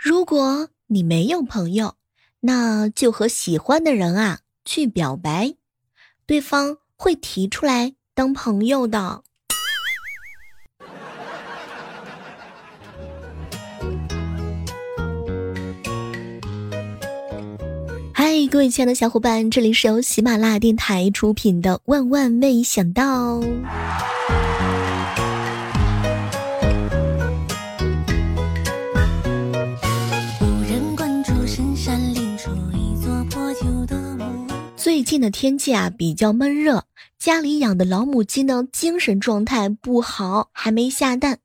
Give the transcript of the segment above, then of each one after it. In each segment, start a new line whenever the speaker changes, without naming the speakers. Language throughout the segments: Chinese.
如果你没有朋友，那就和喜欢的人啊去表白，对方会提出来当朋友的。嗨，各位亲爱的小伙伴，这里是由喜马拉雅电台出品的《万万没想到》。近的天气啊比较闷热，家里养的老母鸡呢精神状态不好，还没下蛋。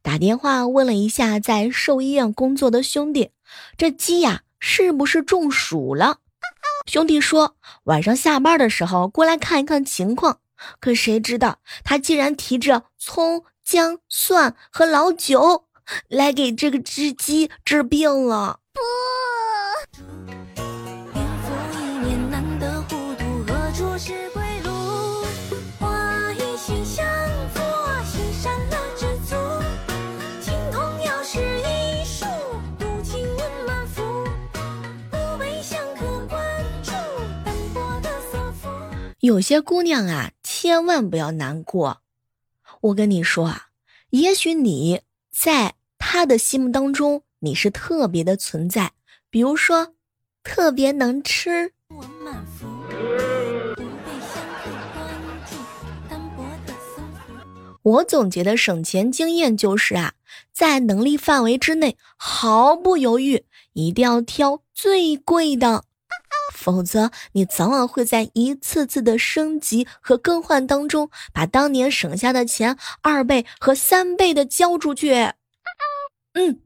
打电话问了一下在兽医院工作的兄弟，这鸡呀是不是中暑了？兄弟说晚上下班的时候过来看一看情况。可谁知道他竟然提着葱、姜、蒜和老酒来给这个只鸡治病了。不。有些姑娘啊，千万不要难过。我跟你说啊，也许你在他的心目当中你是特别的存在，比如说特别能吃。我总结的省钱经验就是啊，在能力范围之内，毫不犹豫，一定要挑最贵的。否则，你早晚会在一次次的升级和更换当中，把当年省下的钱二倍和三倍的交出去。嗯，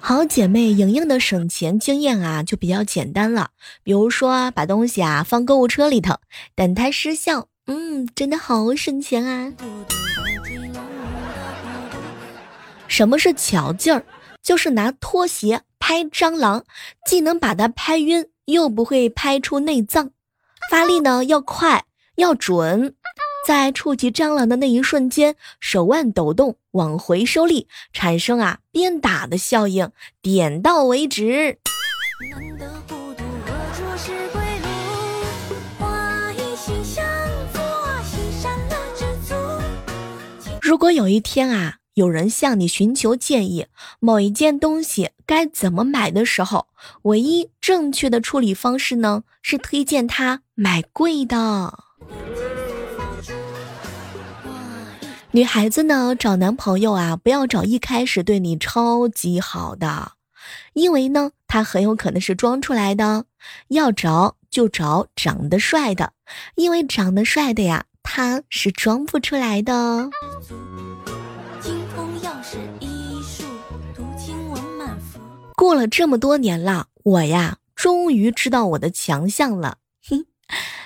好姐妹莹莹的省钱经验啊，就比较简单了。比如说，把东西啊放购物车里头，等它失效。嗯，真的好省钱啊。什么是巧劲儿？就是拿拖鞋拍蟑螂，既能把它拍晕，又不会拍出内脏。发力呢要快要准，在触及蟑螂的那一瞬间，手腕抖动往回收力，产生啊鞭打的效应，点到为止。如果有一天啊。有人向你寻求建议，某一件东西该怎么买的时候，唯一正确的处理方式呢，是推荐他买贵的。女孩子呢，找男朋友啊，不要找一开始对你超级好的，因为呢，他很有可能是装出来的。要找就找长得帅的，因为长得帅的呀，他是装不出来的。过了这么多年了，我呀，终于知道我的强项了。哼，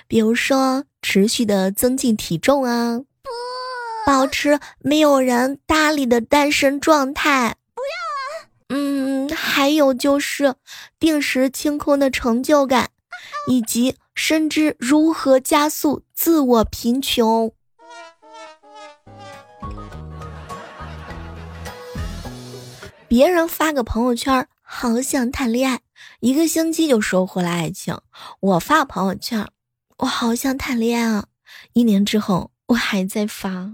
比如说持续的增进体重啊，不保持没有人搭理的单身状态。不要啊。嗯，还有就是定时清空的成就感，以及深知如何加速自我贫穷。别人发个朋友圈。好想谈恋爱，一个星期就收获了爱情。我发朋友圈，我好想谈恋爱啊！一年之后，我还在发。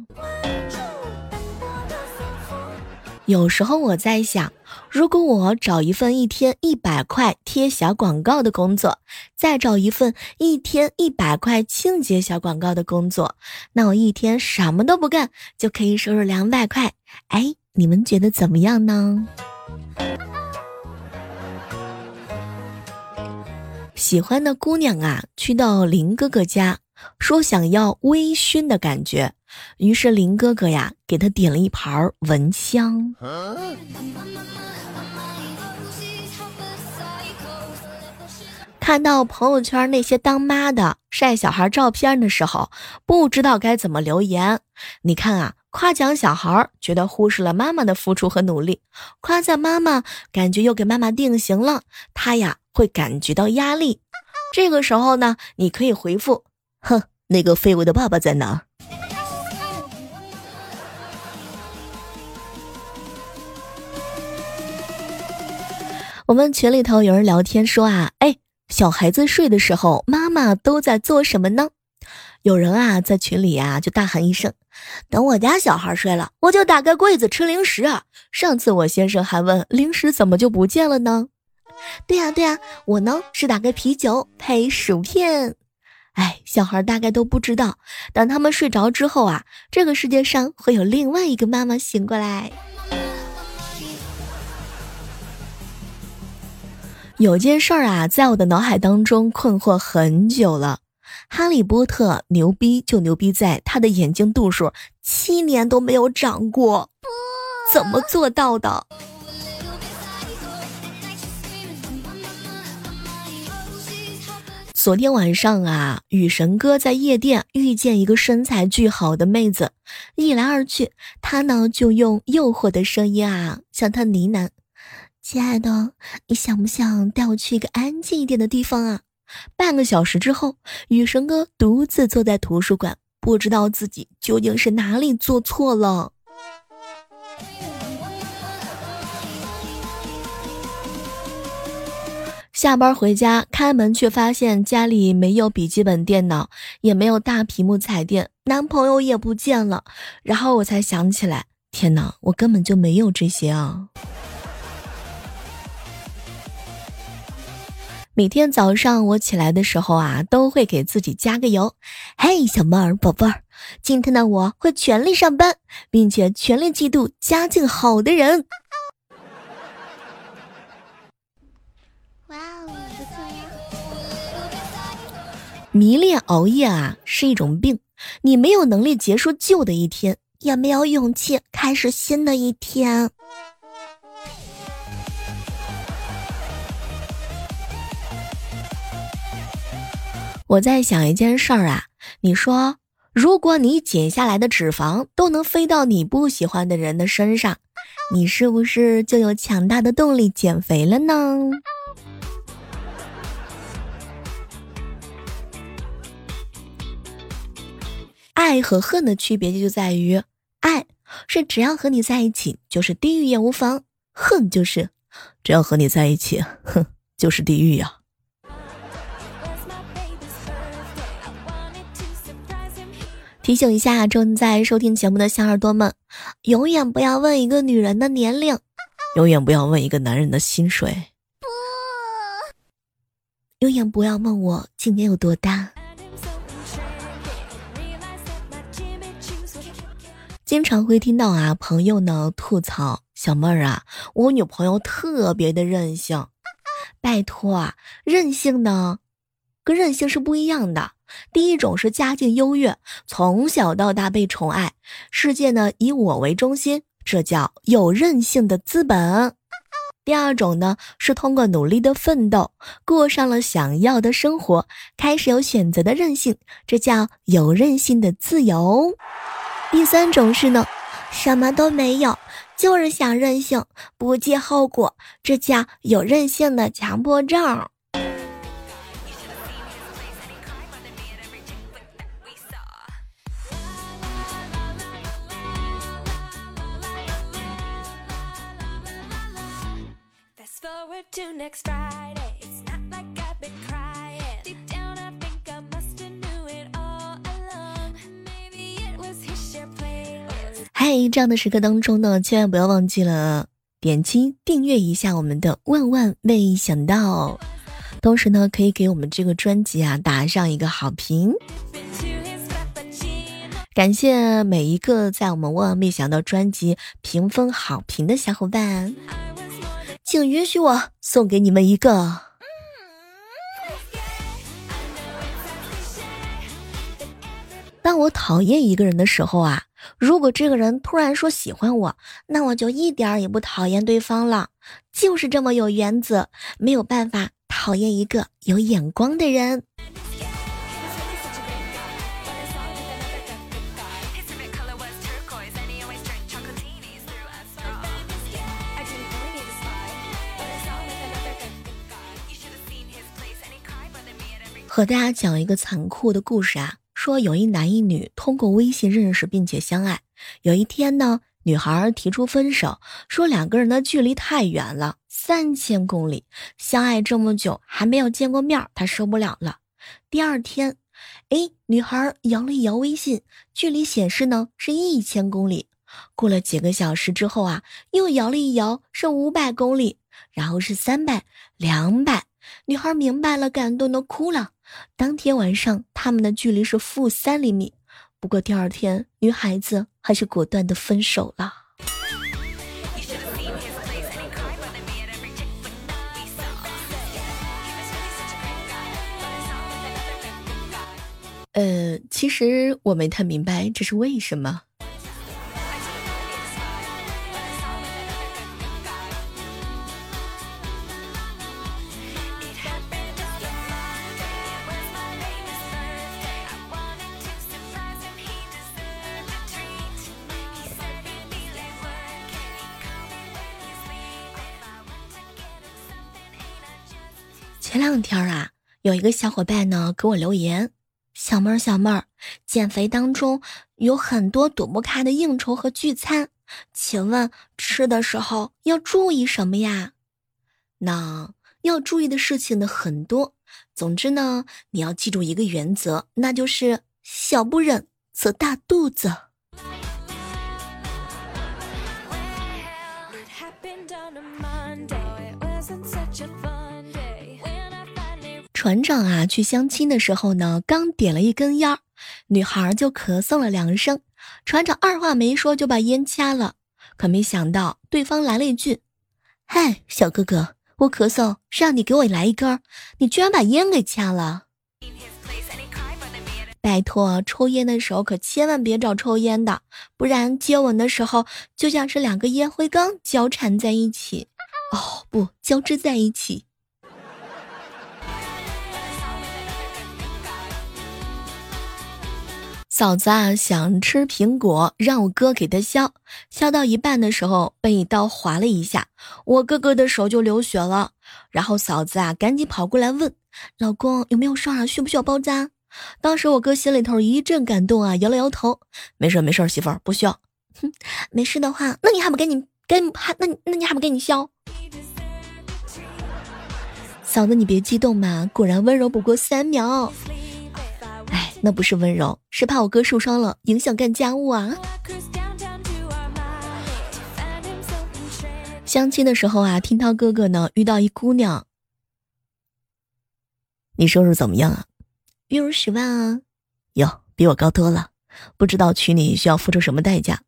有时候我在想，如果我找一份一天一百块贴小广告的工作，再找一份一天一百块清洁小广告的工作，那我一天什么都不干就可以收入两百块。哎，你们觉得怎么样呢？喜欢的姑娘啊，去到林哥哥家，说想要微醺的感觉，于是林哥哥呀，给他点了一盘蚊香。看到朋友圈那些当妈的晒小孩照片的时候，不知道该怎么留言。你看啊，夸奖小孩，觉得忽视了妈妈的付出和努力；夸赞妈妈，感觉又给妈妈定型了，他呀会感觉到压力。这个时候呢，你可以回复：“哼，那个废物的爸爸在哪？”我们群里头有人聊天说啊，哎，小孩子睡的时候，妈妈都在做什么呢？有人啊，在群里啊就大喊一声：“等我家小孩睡了，我就打开柜子吃零食啊！”上次我先生还问零食怎么就不见了呢？对呀对呀，我呢是打开啤酒配薯片。哎，小孩大概都不知道，等他们睡着之后啊，这个世界上会有另外一个妈妈醒过来。有件事儿啊，在我的脑海当中困惑很久了。哈利波特牛逼就牛逼在他的眼睛度数七年都没有长过，怎么做到的？昨天晚上啊，雨神哥在夜店遇见一个身材巨好的妹子，一来二去，他呢就用诱惑的声音啊向她呢喃。亲爱的，你想不想带我去一个安静一点的地方啊？半个小时之后，雨神哥独自坐在图书馆，不知道自己究竟是哪里做错了。下班回家，开门却发现家里没有笔记本电脑，也没有大屏幕彩电，男朋友也不见了。然后我才想起来，天哪，我根本就没有这些啊！每天早上我起来的时候啊，都会给自己加个油。嘿，小妹儿宝贝儿，今天的我会全力上班，并且全力嫉妒家境好的人。哇哦，不错呀！迷恋熬夜啊是一种病，你没有能力结束旧的一天，也没有勇气开始新的一天。我在想一件事儿啊，你说，如果你减下来的脂肪都能飞到你不喜欢的人的身上，你是不是就有强大的动力减肥了呢？爱和恨的区别就在于，爱是只要和你在一起就是地狱也无妨，恨就是只要和你在一起，哼，就是地狱呀。提醒一下正在收听节目的小耳朵们，永远不要问一个女人的年龄，永远不要问一个男人的薪水，不，永远不要问我今年有多大。经常会听到啊，朋友呢吐槽小妹儿啊，我女朋友特别的任性。拜托啊，任性呢，跟任性是不一样的。第一种是家境优越，从小到大被宠爱，世界呢以我为中心，这叫有韧性的资本。第二种呢是通过努力的奋斗，过上了想要的生活，开始有选择的韧性，这叫有韧性的自由。第三种是呢，什么都没有，就是想任性，不计后果，这叫有韧性的强迫症。嗨，这样的时刻当中呢，千万不要忘记了点击订阅一下我们的万万没想到，同时呢，可以给我们这个专辑啊打上一个好评。感谢每一个在我们万万没想到专辑评分好评的小伙伴。请允许我送给你们一个。当我讨厌一个人的时候啊，如果这个人突然说喜欢我，那我就一点儿也不讨厌对方了。就是这么有原则，没有办法讨厌一个有眼光的人。和大家讲一个残酷的故事啊，说有一男一女通过微信认识并且相爱。有一天呢，女孩提出分手，说两个人的距离太远了，三千公里，相爱这么久还没有见过面，他受不了了。第二天，哎，女孩摇了一摇微信，距离显示呢是一千公里。过了几个小时之后啊，又摇了一摇，是五百公里，然后是三百、两百。女孩明白了，感动的哭了。当天晚上，他们的距离是负三厘米。不过第二天，女孩子还是果断的分手了。呃，其实我没太明白这是为什么。两天啊，有一个小伙伴呢给我留言：“小妹儿，小妹儿，减肥当中有很多躲不开的应酬和聚餐，请问吃的时候要注意什么呀？”那要注意的事情呢很多，总之呢，你要记住一个原则，那就是小不忍则大肚子。船长啊，去相亲的时候呢，刚点了一根烟，女孩就咳嗽了两声。船长二话没说就把烟掐了，可没想到对方来了一句：“嗨，小哥哥，我咳嗽是让你给我来一根，你居然把烟给掐了！拜托，抽烟的时候可千万别找抽烟的，不然接吻的时候就像是两个烟灰缸交缠在一起，哦不，交织在一起。”嫂子啊，想吃苹果，让我哥给她削，削到一半的时候被一刀划了一下，我哥哥的手就流血了。然后嫂子啊，赶紧跑过来问老公有没有事啊，需不需要包扎？当时我哥心里头一阵感动啊，摇了摇头，没事没事，媳妇儿不需要。哼，没事的话，那你还不赶紧跟还那那你还不给你削？嫂子你别激动嘛，果然温柔不过三秒。那不是温柔，是怕我哥受伤了，影响干家务啊。相亲的时候啊，听涛哥哥呢遇到一姑娘，你收入怎么样啊？月入十万啊，哟，比我高多了。不知道娶你需要付出什么代价？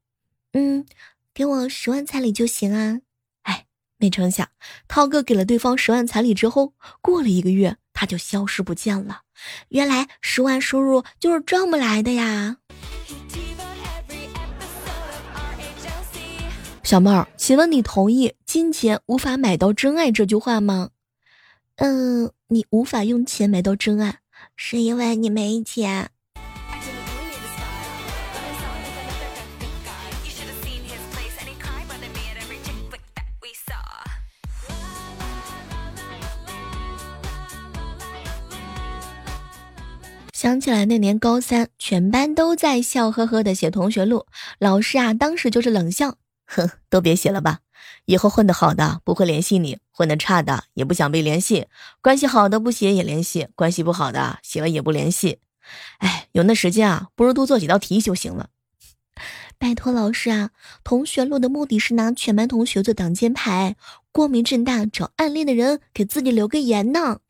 嗯，给我十万彩礼就行啊。哎，没成想，涛哥给了对方十万彩礼之后，过了一个月。他就消失不见了。原来十万收入就是这么来的呀！小妹儿，请问你同意“金钱无法买到真爱”这句话吗？嗯，你无法用钱买到真爱，是因为你没钱。想起来那年高三，全班都在笑呵呵的写同学录，老师啊当时就是冷笑，哼，都别写了吧，以后混得好的不会联系你，混得差的也不想被联系，关系好的不写也联系，关系不好的写了也不联系。哎，有那时间啊，不如多做几道题就行了。拜托老师啊，同学录的目的是拿全班同学做挡箭牌，光明正大找暗恋的人给自己留个言呢。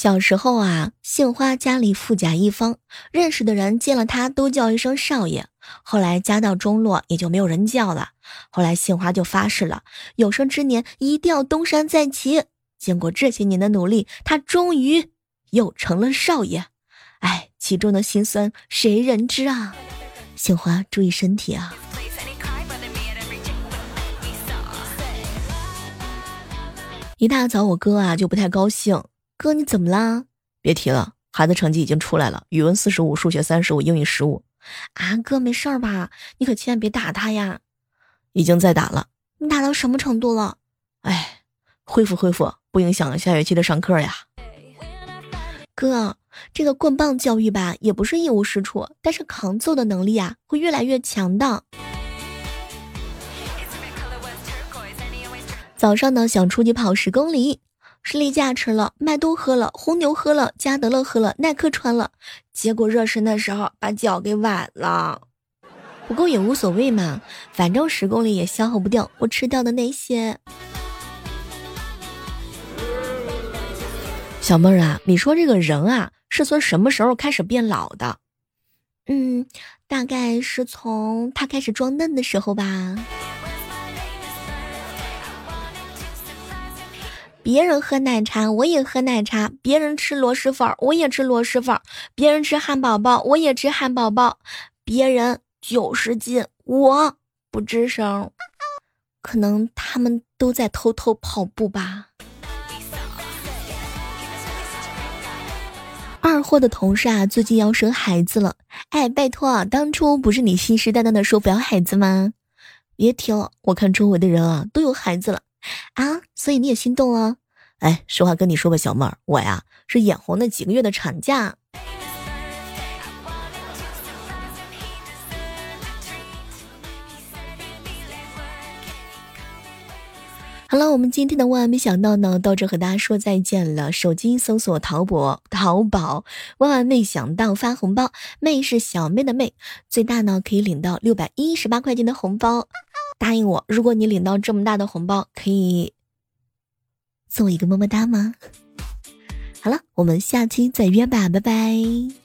小时候啊，杏花家里富甲一方，认识的人见了他都叫一声少爷。后来家道中落，也就没有人叫了。后来杏花就发誓了，有生之年一定要东山再起。经过这些年的努力，他终于又成了少爷。哎，其中的辛酸谁人知啊？杏花注意身体啊！一大早，我哥啊就不太高兴。哥，你怎么啦？别提了，孩子成绩已经出来了，语文四十五，数学三十五，英语十五。啊，哥没事儿吧？你可千万别打他呀！
已经在打了。
你打到什么程度了？
哎，恢复恢复，不影响下学期的上课呀。
哥，这个棍棒教育吧，也不是一无是处，但是扛揍的能力啊，会越来越强的。早上呢，想出去跑十公里，士力架吃了，麦兜喝了，红牛喝了，加德乐喝了，耐克穿了，结果热身的时候把脚给崴了。不过也无所谓嘛，反正十公里也消耗不掉我吃掉的那些。
小妹儿啊，你说这个人啊，是从什么时候开始变老的？
嗯，大概是从他开始装嫩的时候吧。别人喝奶茶，我也喝奶茶；别人吃螺蛳粉，我也吃螺蛳粉；别人吃汉堡包，我也吃汉堡包；别人九十斤，我不吱声。可能他们都在偷偷跑步吧。二货的同事啊，最近要生孩子了。哎，拜托，当初不是你信誓旦旦的说不要孩子吗？别提了，我看周围的人啊都有孩子了。啊，所以你也心动了？
哎，实话跟你说吧，小妹儿，我呀是眼红那几个月的产假。
好了，我们今天的万万没想到呢，到这和大家说再见了。手机搜索淘宝，淘宝万万没想到发红包，妹是小妹的妹，最大呢可以领到六百一十八块钱的红包。答应我，如果你领到这么大的红包，可以送我一个么么哒吗？好了，我们下期再约吧，拜拜。